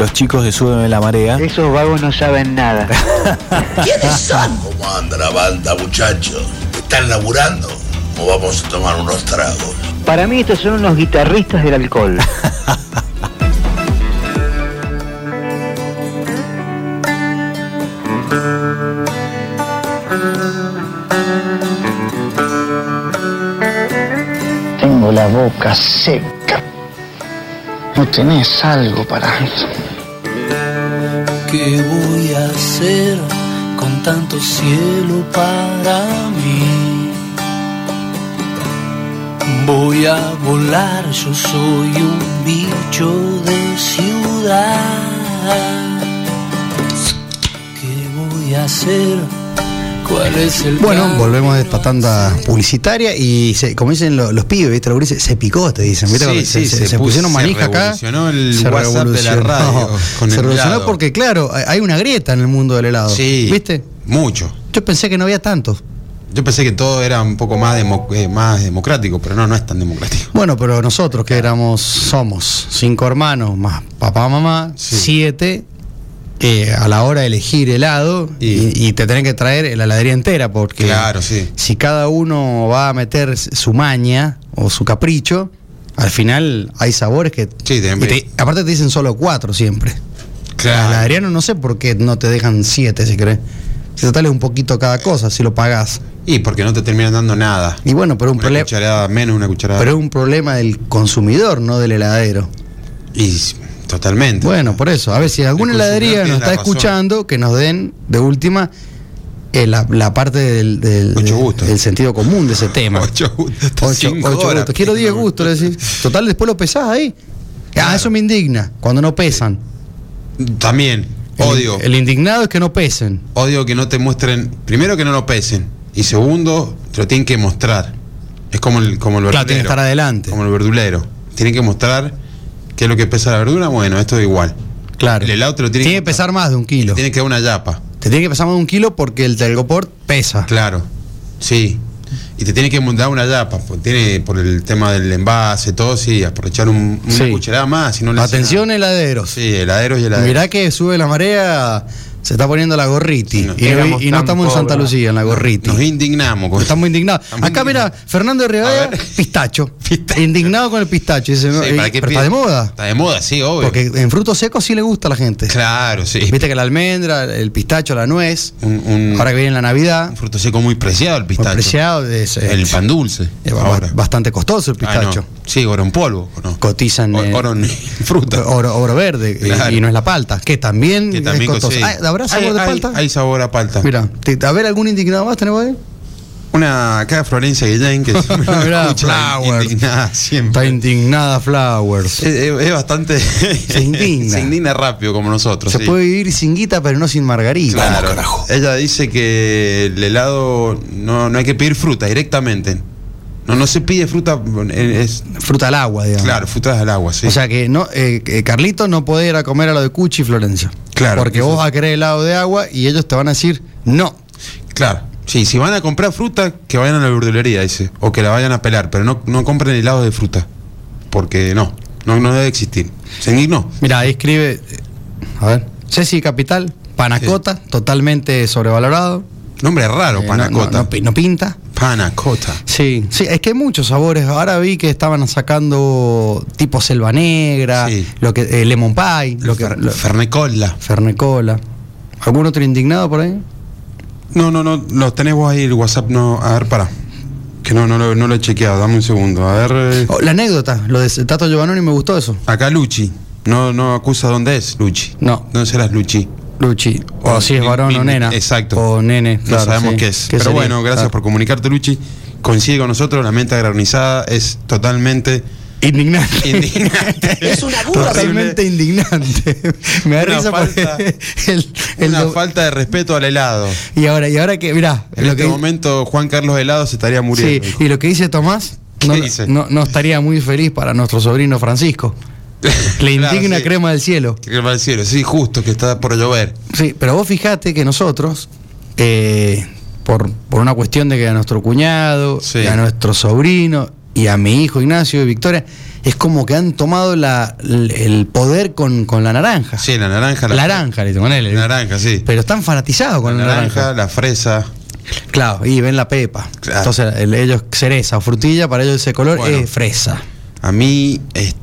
los chicos de Suben en la Marea. Esos vagos no saben nada. ¿Quiénes son? ¿Cómo anda la banda, muchachos? ¿Están laburando? ¿O vamos a tomar unos tragos? Para mí estos son unos guitarristas del alcohol. Tengo la boca seca. ¿No tenés algo para ¿Qué voy a hacer con tanto cielo para mí? Voy a volar, yo soy un bicho de ciudad. ¿Qué voy a hacer? ¿Cuál es el Bueno, volvemos de esta tanda publicitaria y se, como dicen lo- los pibes, ¿viste? Los se picó, te dicen. ¿viste? Sí, Cuando sí, se, se se pusieron se manija acá. revolucionó el se WhatsApp de la radio con se el revolucionó helado. porque, claro, hay- una grieta en el mundo del helado. Sí. ¿Viste? Mucho. Yo pensé que no había tanto. Yo pensé que todo era un poco más, eh, más democrático, pero no, no es tan democrático. Bueno, pero nosotros que éramos, somos cinco hermanos, más papá, mamá, Sí. siete, eh, a la hora de elegir helado, y, te tienen que traer la heladería entera, porque Claro, sí. si cada uno va a meter su maña o su capricho, al final hay sabores que... Sí, te- te- aparte te dicen solo cuatro siempre. Claro. La heladería no, no sé por qué no te dejan siete, si querés. Si es un poquito cada cosa, si lo pagás. Y porque no te terminan dando nada. Y bueno, pero un problema... menos, una cucharada. Pero es un problema del consumidor, no del heladero. Y totalmente. Bueno, por eso. A ver, si alguna heladería nos está razón. escuchando, que nos den de última eh, la, la parte del, sentido común de ese tema. Ocho gustos, Ocho- cinco ocho horas. gustos. Quiero 10 gustos, le decís. Total, después lo pesás ahí. Ah, eso me indigna, cuando no pesan. También, El- odio. El, indignado es que no pesen. Odio que no te muestren, primero que no lo pesen, y segundo, te lo tienen que mostrar. Es como el, como el verdulero. Claro, tiene que estar adelante. Como el verdulero. Tienen que mostrar qué es lo que pesa la verdura. Bueno, esto es igual. Claro. El helado te lo tiene Tiene que que pesar más de un kilo. Tiene que dar una yapa. Te tiene que pesar más de un kilo porque el telgoport pesa. Claro. Sí. Y te tiene que dar una yapa. Pues tiene por el tema del envase, todo, sí, aprovechar un, una Sí. cucharada más. No Atención, heladeros. Sí, heladeros y heladeros. Mirá que sube la marea, se está poniendo la gorriti. No. y, no estamos en Santa. Lucía, en la gorriti. Nos indignamos. con- Estamos indignados. Estamos Acá, mira. Fernando de A Rivadavia, ver. pistacho. Pistacho. Indignado con el pistacho. Dice, no, Sí, eh, ¿para qué pero está de moda. Está de moda, sí, obvio. Porque en frutos secos sí le gusta a la gente. Claro, sí. Viste que la almendra, el pistacho, la nuez. Un, un- ahora que viene la Navidad, un fruto seco muy preciado el muy pistacho. preciado. Es, El pan dulce. es ba- ahora. bastante costoso el Ah, pistacho. Sí, oro en polvo. Cotizan. O- eh, oro en fruta. Oro, oro verde y- Claro. y no es la palta, que también, que también es costoso. Ah, ¿Habrá sabor Hay- de palta? Hay sabor a palta. Mira, a ver, ¿algún indignado más tenemos ahí? Una acá Florencia Guillén que siempre escucha Está indignada Flowers. Es, es- es bastante. Se indigna. se indigna rápido como nosotros. Se sí. puede vivir sin guita, pero no sin margarita. Claro. Ella dice que el helado no, no hay que pedir fruta directamente. No, no se pide fruta. eh, Es, Fruta al agua, digamos. claro, frutas al agua, sí. O sea que no, eh, que Carlito no puede ir a comer a lo de Cuchi y Florencia. Claro. Porque vos vas a querer helado de agua y ellos te van a decir no. Claro. Sí, si van a comprar fruta, que vayan a la verdulería, dice. O que la vayan a pelar, pero no, no compren helado de fruta. Porque no, no, no debe existir. Indignó. Mira, ahí escribe, eh, a ver, Ceci Capital, panacota, totalmente sobrevalorado. Nombre raro, Eh, no- panacota. No, no pi- no pinta. Panacota. Sí, sí, es que hay muchos sabores. Ahora vi que estaban sacando tipo selva negra, Sí. lo que eh, lemon pie, lo que lo- Fernecola. fernecola. ¿Algún otro indignado por ahí? No, no, no, los tenés vos ahí el WhatsApp, no, a ver, para. Que no, no, lo- no lo he chequeado, dame un segundo. A ver. eh, Oh, la anécdota, lo de Tato Giovannoni me gustó eso. Acá Luchi. No, no acusa dónde es Luchi. No. ¿Dónde serás Luchi? Luchi, o O si es varón o nena. exacto. O nene, No claro, sabemos sí. qué es. ¿Qué Pero sería? bueno, gracias Claro. por comunicarte, Luchi. Coincide con nosotros, la mente granizada es totalmente Indignante. indignante. Es una burla. Totalmente indignante. Me da Una risa falta- porque el, el Una falta de respeto al helado. y ahora y ahora que mirá, En lo este que momento Juan Carlos Helado se estaría sí, muriendo. hijo. y lo que dice Tomás ¿Qué no, dice? no- no estaría muy feliz para nuestro sobrino Francisco. Le indigna sí. crema del cielo. Va al cielo. Sí, justo que está por llover. Sí, pero vos fijate que nosotros, eh, por, por una cuestión de que a nuestro cuñado, Sí. a nuestro sobrino y a mi hijo Ignacio y Victoria, es como que han tomado la, el poder con, con la naranja. Sí, la naranja. La naranja, le con él. La naranja, sí. Pero están fanatizados con la la, naranja, naranja. la fresa. Claro, y ven la pepa. Claro. Entonces, el- ellos cereza o frutilla, para ellos ese color Bueno. es fresa. A mí, es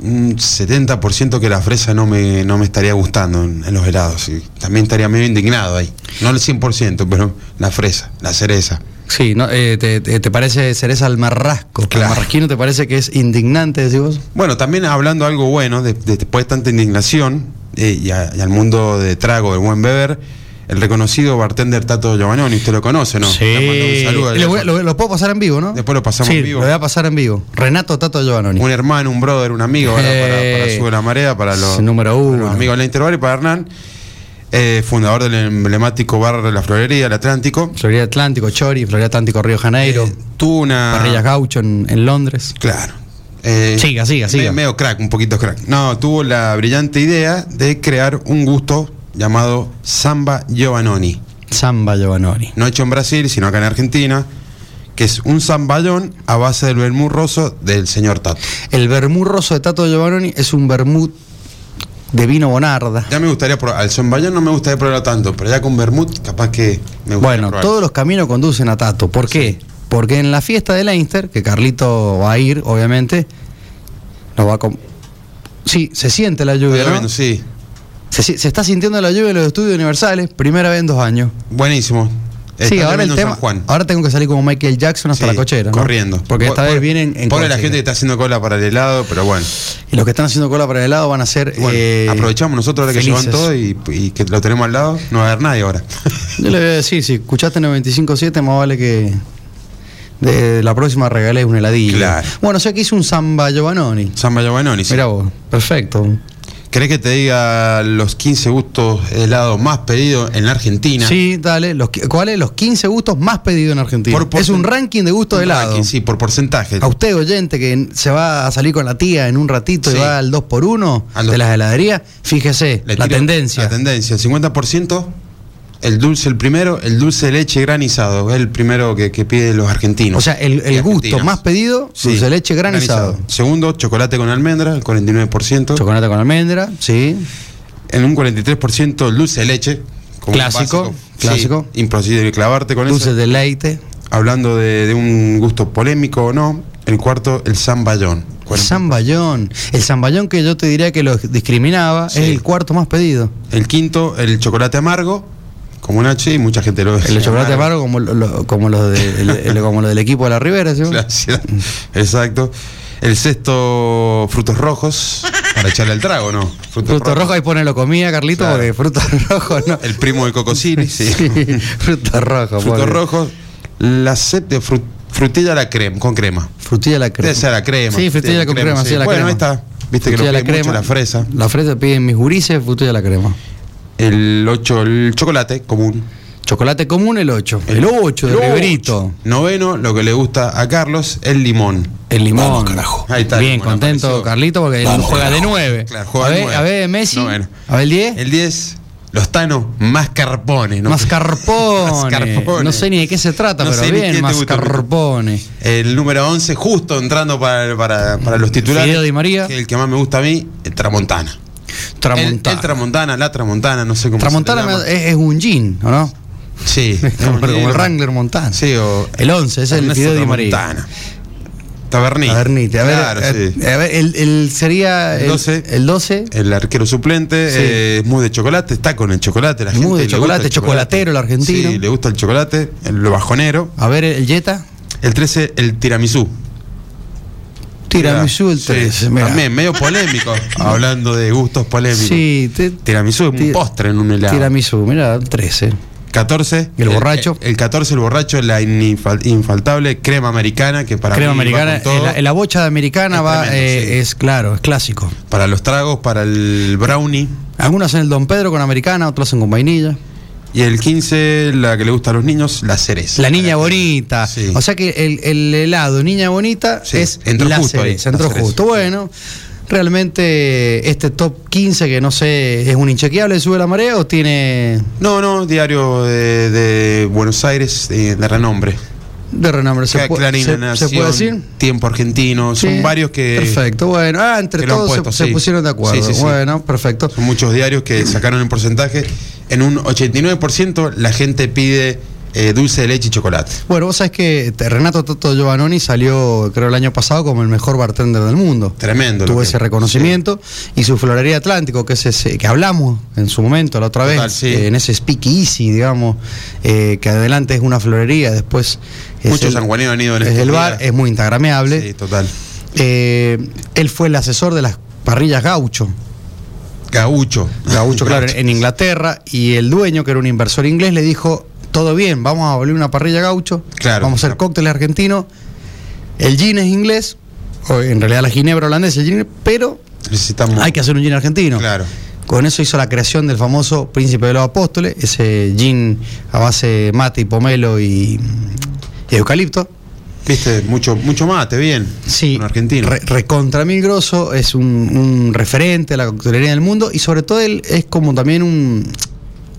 un 70% que la fresa no me, no me estaría gustando en, en los helados. y también estaría medio indignado ahí. No el 100%, pero la fresa, la cereza. Sí, ¿no? Eh, te, te- te parece cereza al marrasco? Claro. ¿El marrasquino te parece que es indignante, decís vos? Bueno, también hablando algo bueno, de- de- después de tanta indignación eh, y, a- y al mundo de trago, del buen beber, el reconocido bartender Tato Giovannoni, usted lo conoce, ¿no? Le mando un saludo. Lo, voy- lo- lo puedo pasar en vivo, ¿no? Después lo pasamos Sí, en vivo. Lo voy a pasar en vivo. Renato Tato Giovannoni. Un hermano, un brother, un amigo ahora para, Eh, para Sube la Marea, para los, número para uno. los amigos de la Interbar y para Hernán, eh, fundador del emblemático bar de la Florería, el Atlántico. Florida Atlántico, Chori, Florida Atlántico, Río Janeiro, Eh, tuvo una. Parrillas Gaucho en, en Londres. Claro. Eh, Siga, siga, siga. me- Medio crack, un poquito crack. No, tuvo la brillante idea de crear un gusto llamado Samba Giovannoni. Samba Giovannoni. No hecho en Brasil, sino acá en Argentina, que es un zamballón a base del vermú roso del señor Tato. El vermú roso de Tato Giovannoni es un vermú de vino Bonarda. Ya me gustaría probar, al zamballón no me gustaría probarlo tanto, pero ya con vermut capaz que me gustaría Bueno, probar. todos los caminos conducen a Tato. ¿Por qué? Porque en la fiesta de Leinster, que Carlito va a ir, obviamente, nos va a... Sí, se siente la lluvia, Está ¿no? viendo, Sí, Se, está sintiendo la lluvia en los estudios universales, primera vez en dos años. buenísimo. sí, ahora el tema. Juan. Ahora tengo que salir como Michael Jackson hasta Sí, la cochera. ¿no? Corriendo. Porque esta vez vienen en Pobre la gente que está haciendo cola para el helado, pero bueno. Y los que están haciendo cola para el helado van a ser. Bueno, eh, aprovechamos nosotros ahora que llevan todo y, y que lo tenemos al lado, no va a haber nadie ahora. Yo le voy a decir, si escuchaste 95.7, más vale que. De la próxima regalé un heladillo. Claro. Bueno, o sea que hice un samba Giovannoni. Samba Giovannoni. sí. Mira vos, perfecto. ¿Querés que te diga los 15 gustos helados más pedidos en la Argentina? Sí, dale. Los, ¿Cuáles? Los 15 gustos más pedidos en Argentina. Por- por- es un ranking de gustos de helado. ranking, sí, por porcentaje. A usted, oyente, que se va a salir con la tía en un ratito Sí. y va al 2x1 Al de dos- las heladerías, fíjese, la tendencia. La tendencia, el 50%, el dulce el primero, el dulce de leche granizado, es el primero que, que piden los argentinos. O sea, el, el gusto más pedido, Sí, dulce de leche granizado. Segundo, chocolate con almendra, el 49%. Chocolate con almendra, sí. en un 43% el dulce de leche. Clásico, clásico. Sí, imposible clavarte con Dulce eso. de leite. Hablando de, de un gusto polémico o no, el cuarto, el zamballón. El zamballón. El zamballón que yo te diría que lo discriminaba Sí. es el cuarto más pedido. El quinto, el chocolate amargo, como un H, y mucha gente lo El de chocolate amargo como, lo- como, los de- el- el- como los del equipo de la Ribera, ¿sí? Gracias. Exacto. El sexto, frutos rojos, para echarle al trago, ¿no? Fruto rojo, ahí pone lo comía, Carlito, Claro. porque fruto rojo, ¿no? El primo de Cocosini, sí. Sí, fruto rojo. Frutos rojos, la séptima, fru- frutilla a la crema, con crema. Frutilla a la crema. Debe ser la crema. Sí, frutilla con crema, sí, a la bueno, crema. ahí está. Viste que Frutilla lo a la mucho crema. la fresa. La fresa piden mis gurises, frutilla a la crema. El 8, el chocolate común. Chocolate común, el 8. El 8 de El Riverito. ocho. Noveno, lo que le gusta a Carlos, el limón. El limón. Vamos, carajo. Ahí está, Bien, contento apareció. Carlito porque él Vamos, juega de carajo. 9. Claro, juega a, de ver, nueve. a ver, Messi. Noveno. A ver, el 10. El 10, los tanos mascarpone. ¿no? Mascarpone. Mascarpone. No sé ni de qué se trata, No pero bien, mascarpone. El número 11, justo entrando para, para, para los titulares. Fideo Di María. que es el que más me gusta a mí, Tramontana. Tramontana. El, el Tramontana, la Tramontana, no sé cómo Tramontana se llama. es, es un jean, ¿o no? Sí. como, como el Wrangler Montana. Sí, o. El 11, es el Fideo Di María. Tramontana. Tabernita. Tabernite. A ver, Claro, eh, sí. a ver, el, el sería El el 12. El 12. El arquero suplente, Sí. eh, es muy de chocolate, está con el chocolate. La Muy gente de le gusta chocolate, el chocolatero el argentino. Sí, le gusta el chocolate, el bajonero. A ver, el Jetta. El 13, el tiramisú. Tiramisú el Sí, 13. mirá. También, medio polémico, hablando de gustos polémicos. Sí, te- Tiramisú es un postre en un helado. Tiramisú, mira, el 13. 14. ¿Y el borracho? El, 14, el borracho, la inifal- infaltable crema americana, que para Crema mí americana, todo. la, la bocha de americana Es va, tremendo, eh, sí. es claro, es clásico. Para los tragos, para el brownie. Algunos hacen el Don Pedro con americana, otros hacen con vainilla. Y el 15, la que le gusta a los niños, la cereza. La niña bonita. Sí. O sea que el, el helado niña bonita Sí, es entró la justo ahí, cereza, entró cereza. justo. Bueno, realmente este top 15 que no sé, ¿es un inchequeable sube la marea o tiene No, no, diario de, de Buenos Aires, de, de renombre. De renombre, ¿se, Cla- pu- Clarín se- Nación, puede decir? Tiempo Argentino, son varios que. Perfecto, bueno. Ah, entre todos se- puesto, se, sí. pusieron de acuerdo. Sí, sí, sí. Bueno, perfecto. Son muchos diarios que sacaron el porcentaje. En un 89% la gente pide eh, dulce de leche y chocolate. Bueno, vos sabés que te- Renato Toto Giovannoni salió, creo, el año pasado como el mejor bartender del mundo. Tremendo. Tuvo que- ese reconocimiento y su florería Atlántico, que es ese que hablamos en su momento la otra Total, vez, sí. eh, en ese speakeasy, digamos, eh, que adelante es una florería, después es Muchos han ido en es el bar, es muy instagrameable. Sí, total. Eh, él fue el asesor de las parrillas Gaucho. Gaucho. Gaucho, claro, en, Inglaterra, y el dueño, que era un inversor inglés, le dijo, todo bien, vamos a abrir una parrilla gaucho, Claro. vamos a hacer cócteles argentinos, el gin es inglés, o en realidad la ginebra holandesa, el gin, pero Necesitamos. hay que hacer un gin argentino. Claro. Con eso hizo la creación del famoso Príncipe de los Apóstoles, ese gin a base de mate y pomelo y, y eucalipto. Viste, mucho, mucho mate, bien. Sí, Un argentino. re- recontra mil grosso, es un, un referente de la coctelería del mundo y sobre todo él es como también un,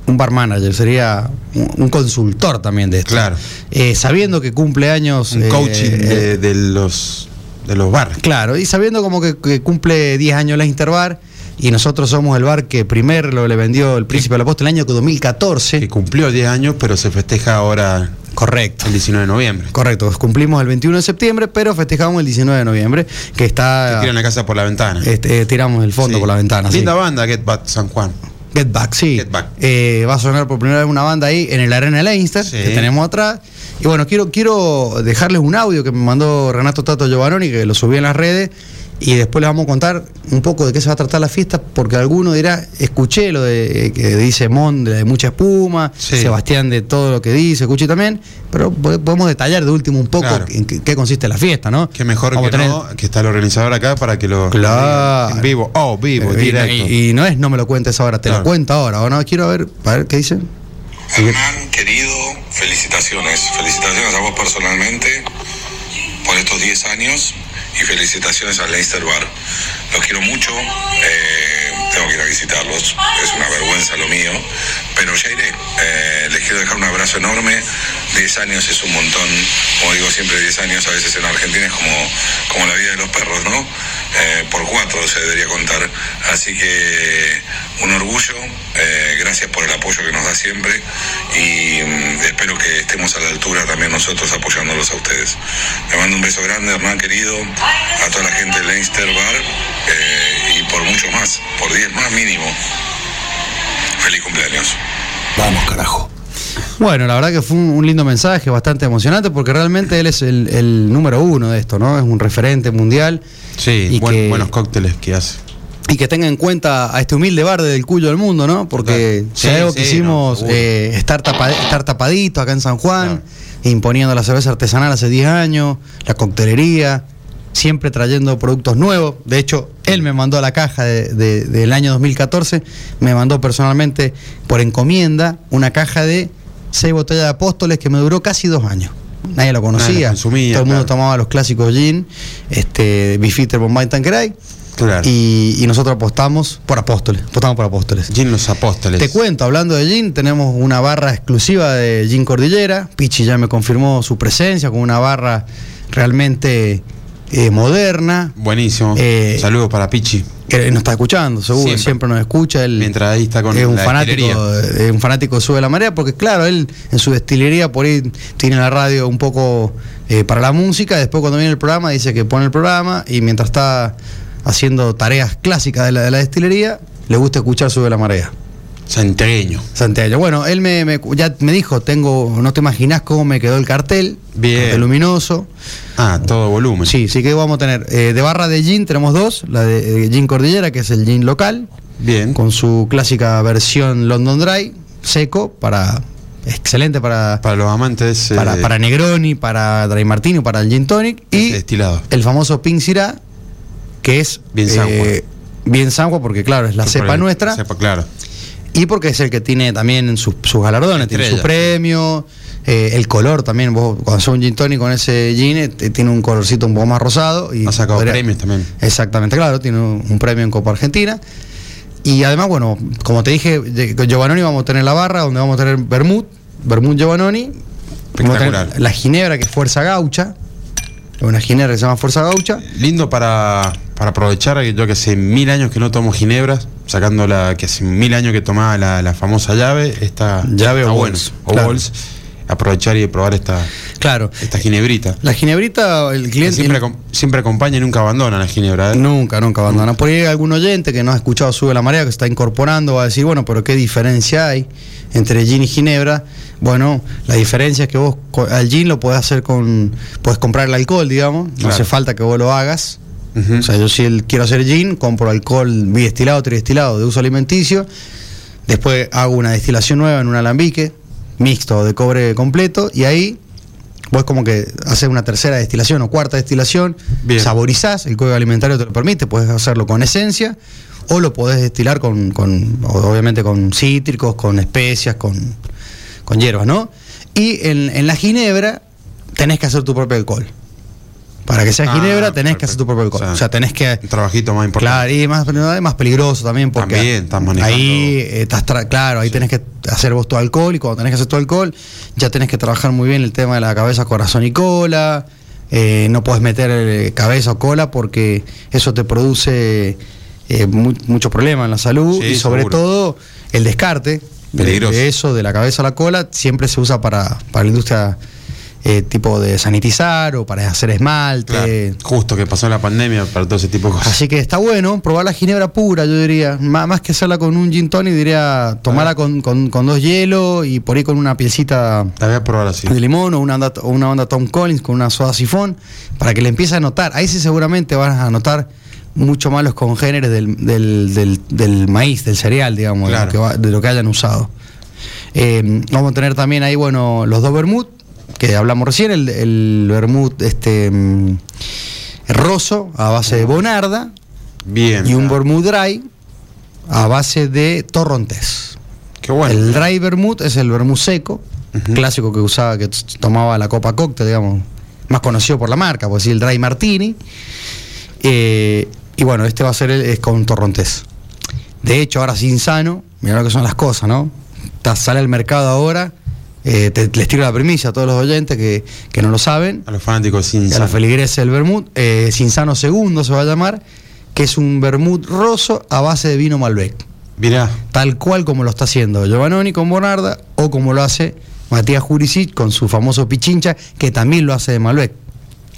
un bar manager, sería un, un consultor también de esto. Claro. Eh, sabiendo que cumple años. un eh, coaching eh, de, de los de los bares. Claro, y sabiendo como que, que cumple 10 años la Interbar y nosotros somos el bar que primero le vendió el Príncipe del Apóstol en el año 2014. Que cumplió 10 años, pero se festeja ahora Correcto. el 19 de noviembre. Correcto, cumplimos el 21 de septiembre, pero festejamos el 19 de noviembre, que está... Que tiran la casa por la ventana. este, tiramos el fondo Sí. por la ventana. sí. Linda banda, Get Back San Juan. Get Back, sí. Get Back. Eh, va a sonar por primera vez una banda ahí en el Arena Leinster, Sí. que tenemos atrás. Y bueno, quiero, quiero dejarles un audio que me mandó Renato Tato Giovannoni, que lo subí en las redes. Y después les vamos a contar un poco de qué se va a tratar la fiesta, porque alguno dirá, escuché lo de eh, que dice Mon de, mucha espuma, Sí. Sebastián de todo lo que dice, escuché también, pero po- podemos detallar de último un poco Claro. en qué, qué consiste la fiesta, ¿no? Que mejor Vamos que tener- no, que está el organizador acá para que lo Claro. en vivo. Oh, vivo, Eh, directo. Y, y no es no me lo cuentes ahora, te Claro. lo cuento ahora, ¿o no? Quiero ver, a ver qué dice. Hernán, querido, felicitaciones. Felicitaciones a vos personalmente por estos 10 años y felicitaciones al Leicester Bar. Los quiero mucho, eh, tengo que ir a visitarlos, es una vergüenza lo mío, pero ya iré. Eh, les quiero dejar un abrazo enorme. 10 años es un montón, como digo siempre, 10 años a veces en Argentina es como, como la vida de los perros, ¿no? Eh, por cuatro se debería contar. Así que un orgullo, eh, gracias por el apoyo que nos da siempre y mm, espero que estemos a la altura también nosotros apoyándolos a ustedes. Le mando un beso grande, Hernán querido, a toda la gente del Leinster Bar por mucho más, por 10 más mínimo. Feliz cumpleaños. Vamos, carajo. Bueno, la verdad que fue un, lindo mensaje, bastante emocionante, porque realmente él es el, el número uno de esto, ¿no? Es un referente mundial. Sí, y buen- que- buenos cócteles que hace. Y que tenga en cuenta a este humilde bar del Cuyo del Mundo, ¿no? Porque si algo sí, que hicimos, no, seguro. eh, estar, tapa- estar tapadito acá en San Juan, Claro. imponiendo la cerveza artesanal hace 10 años, la coctelería, siempre trayendo productos nuevos. De hecho, él me mandó la caja de- de- del año 2014, me mandó personalmente por encomienda una caja de seis botellas de apóstoles que me duró casi dos años. Nadie lo conocía. Consumía, Todo el mundo claro. tomaba los clásicos gin, este, Bifitter, Bombay, Tanqueray. Claro. Y, y nosotros apostamos por apóstoles, apostamos por apóstoles. Gin Los Apóstoles. Te cuento, hablando de gin, tenemos una barra exclusiva de Gin Cordillera. Pichi ya me confirmó su presencia con una barra realmente eh, moderna. Buenísimo. Eh, Saludos para Pichi. Que nos está escuchando, seguro, siempre, Siempre. nos escucha. Él Mientras ahí está con es un la fanático, es un fanático de Sube la Marea, porque claro, él en su destilería por ahí tiene la radio un poco eh, para la música, después cuando viene el programa dice que pone el programa y mientras está haciendo tareas clásicas de la, de la destilería, le gusta escuchar Sube la Marea. Santiagueño. Santiago. Bueno, él me, me- ya me dijo, tengo, no te imaginas cómo me quedó el cartel, Bien. cartel luminoso. Ah, todo volumen. Sí, sí que vamos a tener eh, de barra de gin tenemos dos, la de eh, gin Cordillera que es el gin local, Bien. con su clásica versión London Dry, seco, para excelente para, Para los amantes. para, eh, para Negroni, para Dry Martini, para el Gin Tonic, y destilado. el famoso Pink Syrah, que es Bien San Juan. bien San Juan, porque claro, es la Por cepa el- nuestra, Cepa, claro. Y porque es el que tiene también sus, sus galardones, tiene su premio, eh, el color también, vos cuando haces un gin tonic con ese gin, eh, tiene un colorcito un poco más rosado. Y Ha sacado podría- premios también. Exactamente, claro, tiene un, un premio en Copa Argentina. Y además, bueno, como te dije, Giovannoni vamos a tener la barra, donde vamos a tener Bermud, Bermud Giovannoni, Vamos a tener Espectacular. La ginebra, que es fuerza gaucha. Una ginebra que se llama fuerza gaucha. Lindo para, para aprovechar, yo que hace mil años que no tomo ginebras, sacando la que hace mil años que tomaba la, la famosa llave, esta Llave o bueno. bols, O claro. bols, aprovechar y probar esta, Claro. esta ginebrita. La ginebrita, el cliente. siempre, siempre acompaña y nunca abandona la ginebra. ¿eh? Nunca, nunca abandona. Por ahí hay algún oyente que no ha escuchado Sube la Marea, que se está incorporando, va a decir, bueno, pero ¿qué diferencia hay entre gin y ginebra? Bueno, la diferencia es que vos al gin lo podés hacer con, puedes comprar el alcohol, digamos, no Claro. hace falta que vos lo hagas. O sea, yo si el- quiero hacer gin, compro alcohol bidestilado, tridestilado de uso alimenticio, después hago una destilación nueva en un alambique, mixto de cobre completo, y ahí vos como que haces una tercera destilación o cuarta destilación, Bien. saborizás, el código alimentario te lo permite, puedes hacerlo con esencia, o lo podés destilar con, con obviamente con cítricos, con especias, con, con hierbas, ¿no? Y en, en la ginebra tenés que hacer tu propio alcohol. Para que sea Ah, ginebra tenés que hacer tu propio alcohol. O O sea, tenés que... Un trabajito más importante. Claro, y más, más peligroso también porque También, estás manejando- ahí eh, estás tra- claro, ahí tenés que hacer vos tu alcohol y cuando tenés que hacer tu alcohol ya tenés que trabajar muy bien el tema de la cabeza, corazón y cola. eh, no puedes meter eh, cabeza o cola porque eso te produce eh, mu- mucho problema en la salud Sí, y sobre seguro. todo el descarte de, Peligroso. de eso, de la cabeza a la cola, siempre se usa para, para la industria eh, tipo de sanitizar o para hacer esmalte. Claro. Justo que pasó la pandemia para todo ese tipo de cosas. Así que está bueno probar la ginebra pura, yo diría. Má- Más, que hacerla con un gin tonic, diría tomarla con, con- con dos hielos y por ahí con una pielcita La voy a probar así. de limón o una, onda, o una onda Tom Collins con una soda sifón para que le empiece a notar. Ahí sí seguramente vas a notar mucho más los congéneres del, del- del- del maíz, del cereal, digamos, Claro. de, lo que va- de lo que hayan usado. Eh, vamos a tener también ahí, bueno, los dos vermut, que hablamos recién, el, el vermut este, mm, roso a base de bonarda Bien. y un vermut dry a base de torrontés. Qué bueno. El dry vermut es el vermut seco, clásico que usaba, que tomaba la copa cóctel, digamos, más conocido por la marca, pues sí, el dry martini. Eh, y bueno, este va a ser el, es con torrontés. De hecho, ahora sin sano, mira lo que son las cosas, ¿no? Sale al mercado ahora, eh, te- les tiro la primicia a todos los oyentes que, que no lo saben, A los fanáticos sin a la sal. feligreses del vermut, eh, Sinsano segundo se va a llamar, que es un vermut roso a base de vino Malbec Mirá. tal cual como lo está haciendo Giovannoni con Bonarda o como lo hace Matías Jurisic con su famoso Pichincha, que también lo hace de Malbec.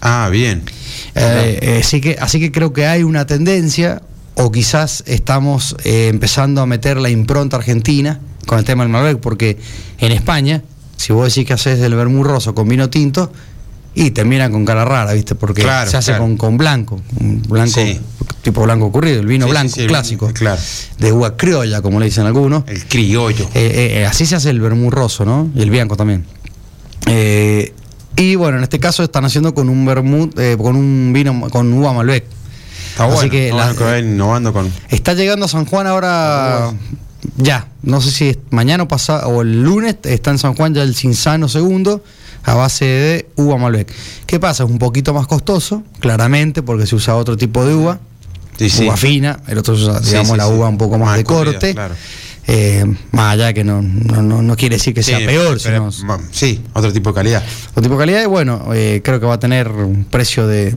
Ah, bien. Eh, eh, así, que, así que creo que hay una tendencia, o quizás estamos eh, empezando a meter la impronta argentina con el tema del Malbec, porque en España, si vos decís que haces el vermú roso con vino tinto, y te miran con cara rara, ¿viste? Porque Claro, se hace claro. con, con blanco, blanco, Sí. tipo blanco ocurrido, el vino Sí, blanco sí, clásico, claro. de uva criolla, como le dicen algunos. El criollo. Eh, eh, eh, así se hace el vermú roso, ¿no? Y el bianco también. Eh, y bueno, en este caso están haciendo con un vermut, eh, con un vino con uva Malbec. Está así bueno. que la- con. Está llegando a San Juan ahora ya. No sé si es mañana o pasado o el lunes está en San Juan ya el Cinsano segundo a base de uva Malbec. ¿Qué pasa? Es un poquito más costoso, claramente, porque se usa otro tipo de uva. Sí, sí. Uva fina, el otro usa, Sí, digamos, sí, la uva un poco más, Más de corte. claro. Eh, más allá que no, no, no, no quiere decir que sea peor, pero- sino sí, otro tipo de calidad. otro tipo de calidad. Y bueno, eh, creo que va a tener un precio de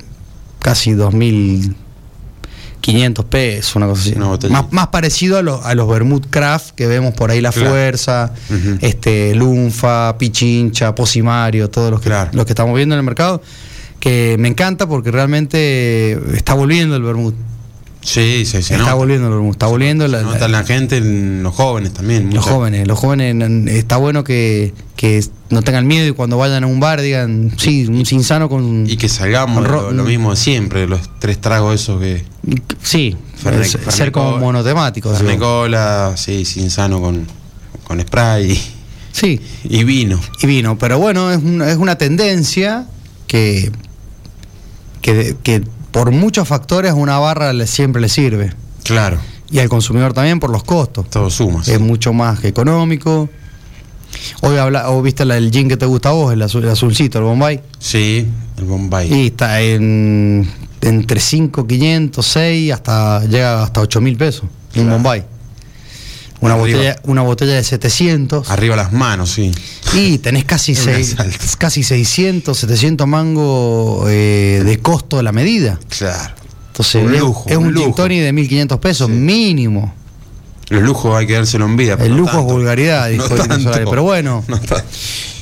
casi 2.500 pesos, una cosa así. Una. Más, más parecido a, los a los Bermud Craft que vemos por ahí, La Claro. Fuerza, este Lunfa, Pichincha, Posimario, todos los que, Claro. los que estamos viendo en el mercado. Que me encanta porque realmente está volviendo el Bermud. Sí, sí, sí. está no. volviendo el Bermud. Está volviendo la- Se la- nota en la gente, en los jóvenes también. los jóvenes, los jóvenes, está bueno que, que no tengan miedo y cuando vayan a un bar digan, sí, un sinsano con... Y que salgamos lo, lo mismo de siempre, los tres tragos esos que. Sí, Fernet- es- Fernet ser como Cola- monotemáticos. Fernet digo. cola, sí, sin sano con, con spray Sí, y, vino. y vino, pero bueno, es una, es una tendencia que, que, que por muchos factores a una barra le- siempre le sirve. Claro, Y al consumidor también por los costos. todo suma. sí. Es mucho más económico. Hoy habla, o viste el gin que te gusta a vos, el, azul, el azulcito, el Bombay. Sí, el Bombay. Y está en entre 5, 500, 6, hasta llega hasta 8 mil pesos. Claro. Bombay. una Arriba. botella, una botella de 700 Arriba las manos, sí. y tenés casi, Es seis- casi 600, 700 mangos eh, de costo de la medida. Claro. Entonces Un es- lujo, es, un, un lujo. de 1500 pesos Sí. mínimo. Los lujos hay que dárselo en vida. pero El no lujo es tanto. vulgaridad, dijo No tanto. Pero bueno. No.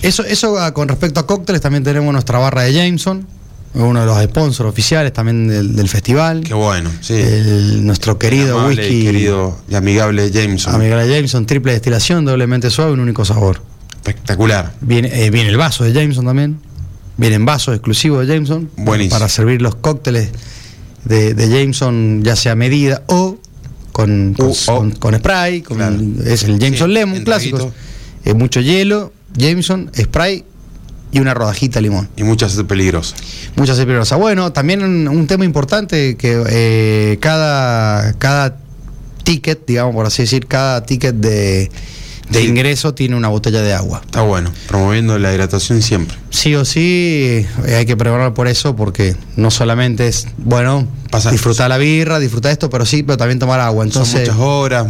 Eso, eso ah, con respecto a cócteles, también tenemos nuestra barra de Jameson, uno de los sponsors oficiales también del, del festival. Qué bueno, sí. El- nuestro querido Amable whisky querido y amigable Jameson. Amiga de Jameson, triple destilación, doblemente suave, un único sabor. Espectacular. Viene, eh, viene el vaso de Jameson también. Viene en vaso exclusivo de Jameson. Buenísimo. Para servir los cócteles de, de Jameson, ya sea a medida o con, con, U- o- con- con spray. Claro. Es el Jameson Sí, Lemon clásico. traguito. Eh, mucho hielo, Jameson, spray y una rodajita de limón. Y muchas peligrosas. Muchas peligrosa. Bueno, también un, un tema importante que eh, cada, cada ticket, digamos por así decir, cada ticket de, de Sí. ingreso tiene una botella de agua. Está bueno. Promoviendo la hidratación siempre. Sí o sí eh, hay que preparar por eso porque no solamente es, bueno, Pasa- disfrutar la birra, disfrutar esto, pero sí, pero también tomar agua. Entonces, Son muchas horas.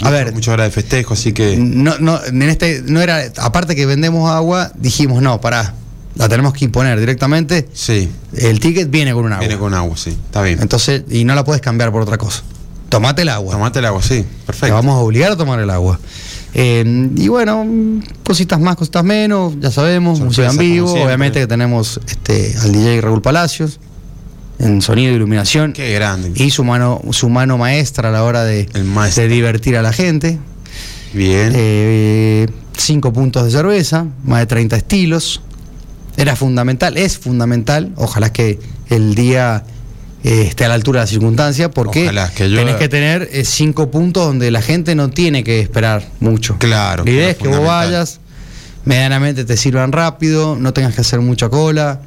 A ver. Muchas horas de festejo, así que. no, no, en este, no era, aparte que vendemos agua, dijimos, no, pará, la tenemos que imponer directamente. Sí. El ticket viene con un agua. Viene con agua, sí. Está bien. Entonces, y no la puedes cambiar por otra cosa. Tomate el agua. Tomate el agua, sí. Te Perfecto. vamos a obligar a tomar el agua. Eh, y bueno, cositas más, cositas menos, ya sabemos, música en vivo, obviamente que tenemos este al DJ Raúl Palacios en sonido e iluminación Qué grande. y su mano su mano maestra a la hora de, de divertir a la gente. Bien. Eh, cinco puntos de cerveza, más de 30 estilos. Era fundamental, es fundamental, ojalá que el día eh, esté a la altura de la circunstancia, porque que yo- tenés que tener eh, cinco puntos donde la gente no tiene que esperar mucho. Claro, La idea es que vos vayas, medianamente te sirvan rápido, no tengas que hacer mucha cola.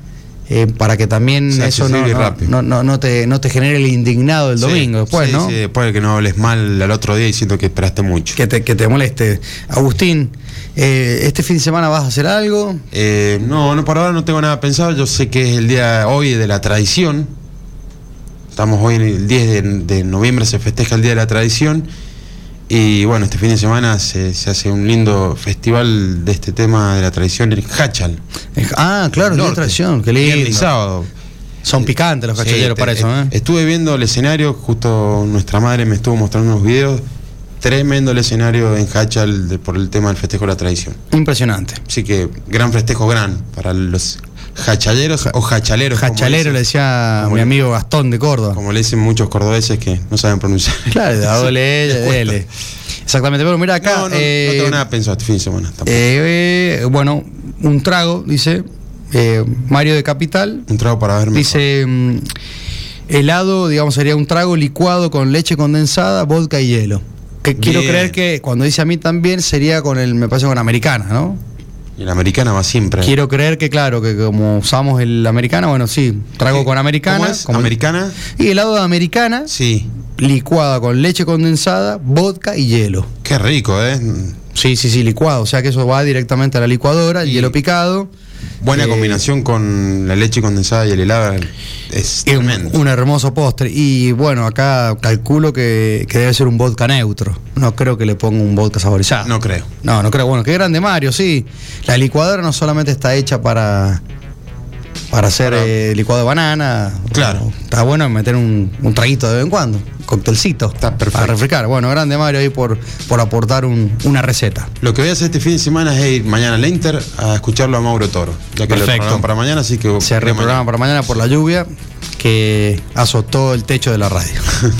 Eh, para que también Sea eso no, no, no, te, no te genere el indignado el Sí, domingo después, sí, ¿no? Sí, después de que no hables mal al otro día y siento que esperaste mucho. Que te, que te moleste. Agustín, eh, ¿este fin de semana vas a hacer algo? Eh, no, no, por ahora no tengo nada pensado. Yo sé que es el día hoy de la tradición. Estamos hoy en el 10 de, de noviembre, se festeja el Día de la Tradición. Y bueno, este fin de semana se, se hace un lindo festival de este tema de la tradición en Hachal. Ah, claro, Norte. tradición, qué lindo. sábado. Son picantes los Sí, cachalleros te- para eso, ¿eh? Estuve viendo el escenario, justo nuestra madre me estuvo mostrando unos videos. Tremendo el escenario en Hachal de- por el tema del festejo de la tradición. Impresionante. Así que gran festejo, gran para los hachaleros o hachaleros. como Hachalero le decía como mi amigo Gastón de Córdoba. Como le dicen muchos cordobeses que no saben pronunciar. Claro, la doble L. L. Exactamente, pero mira acá. no, no, eh, no tengo nada pensado este fin de semana. eh, eh, bueno, un trago, dice eh, Mario de Capital. un trago para verme. Dice mm, helado, digamos, sería un trago licuado con leche condensada, vodka y hielo. Que quiero creer que cuando dice a mí también sería con el, me parece con americana, ¿no? Y la americana va siempre. Quiero creer que claro, que como usamos el americana, bueno, sí, trago ¿Qué? con americana. ¿Cómo es? como- ¿Americana? Y helado de americana, Sí. licuada con leche condensada, vodka y hielo. Qué rico, ¿eh? Sí, sí, sí, licuado. O sea que eso va directamente a la licuadora, el hielo picado. Buena Eh, combinación con la leche condensada y el helado. Es tremendo. un hermoso postre. Y bueno, acá calculo que, que debe ser un vodka neutro. No creo que le ponga un vodka saborizado. No creo. No, no creo. Bueno, qué grande Mario, sí. La licuadora no solamente está hecha para para hacer Para- eh, licuado de banana. Claro. Está bueno meter un, un traguito de vez en cuando. Coctelcito. Está perfecto. Para refrescar. Bueno, grande Mario ahí por, por aportar un- una receta. Lo que voy a hacer este fin de semana es ir mañana al Inter a escucharlo a Mauro Toro. Ya que lo Perfecto. programa para mañana, así que. Se reprograma para mañana por la lluvia que azotó el techo de la radio.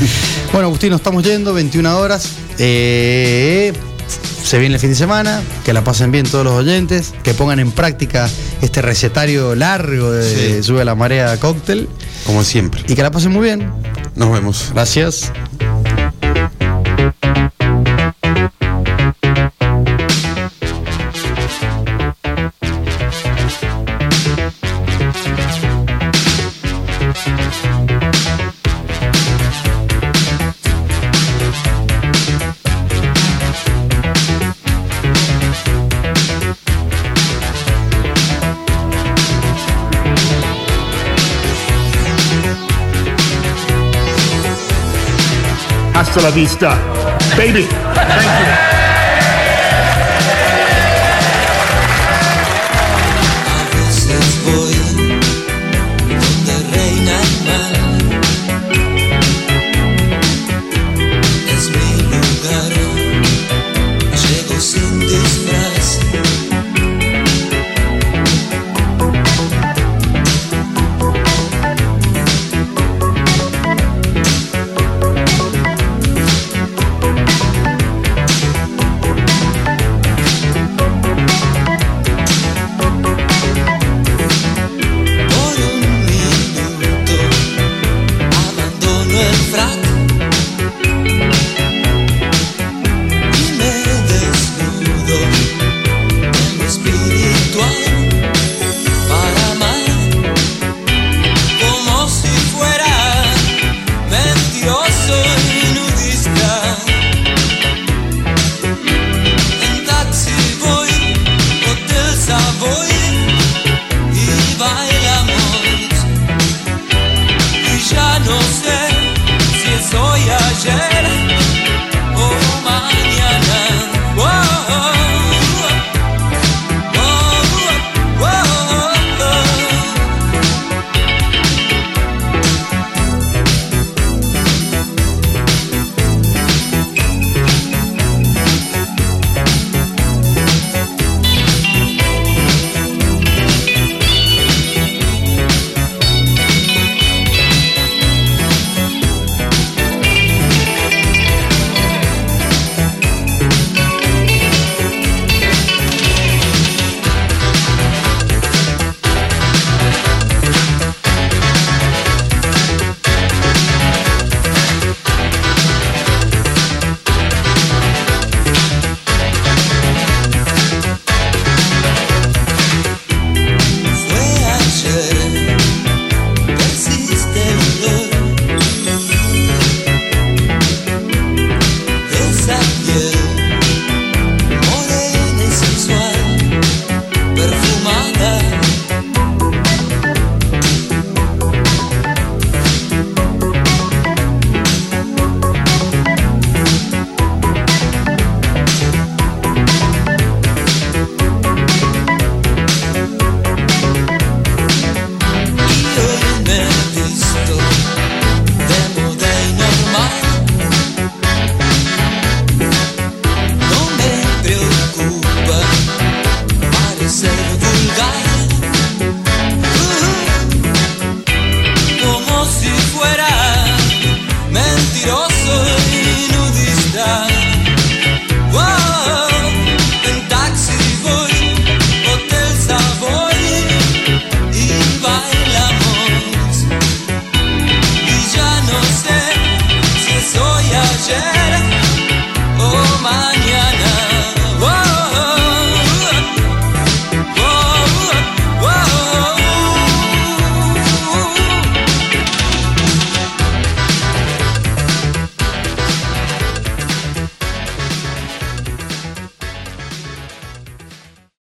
bueno, Agustín, nos estamos yendo, 21 horas. Eh, se viene el fin de semana, que la pasen bien todos los oyentes, que pongan en práctica este recetario largo de Sí. Sube la Marea Cóctel Como siempre. y que la pasen muy bien. Nos vemos. Gracias. La vista, baby. Thank you.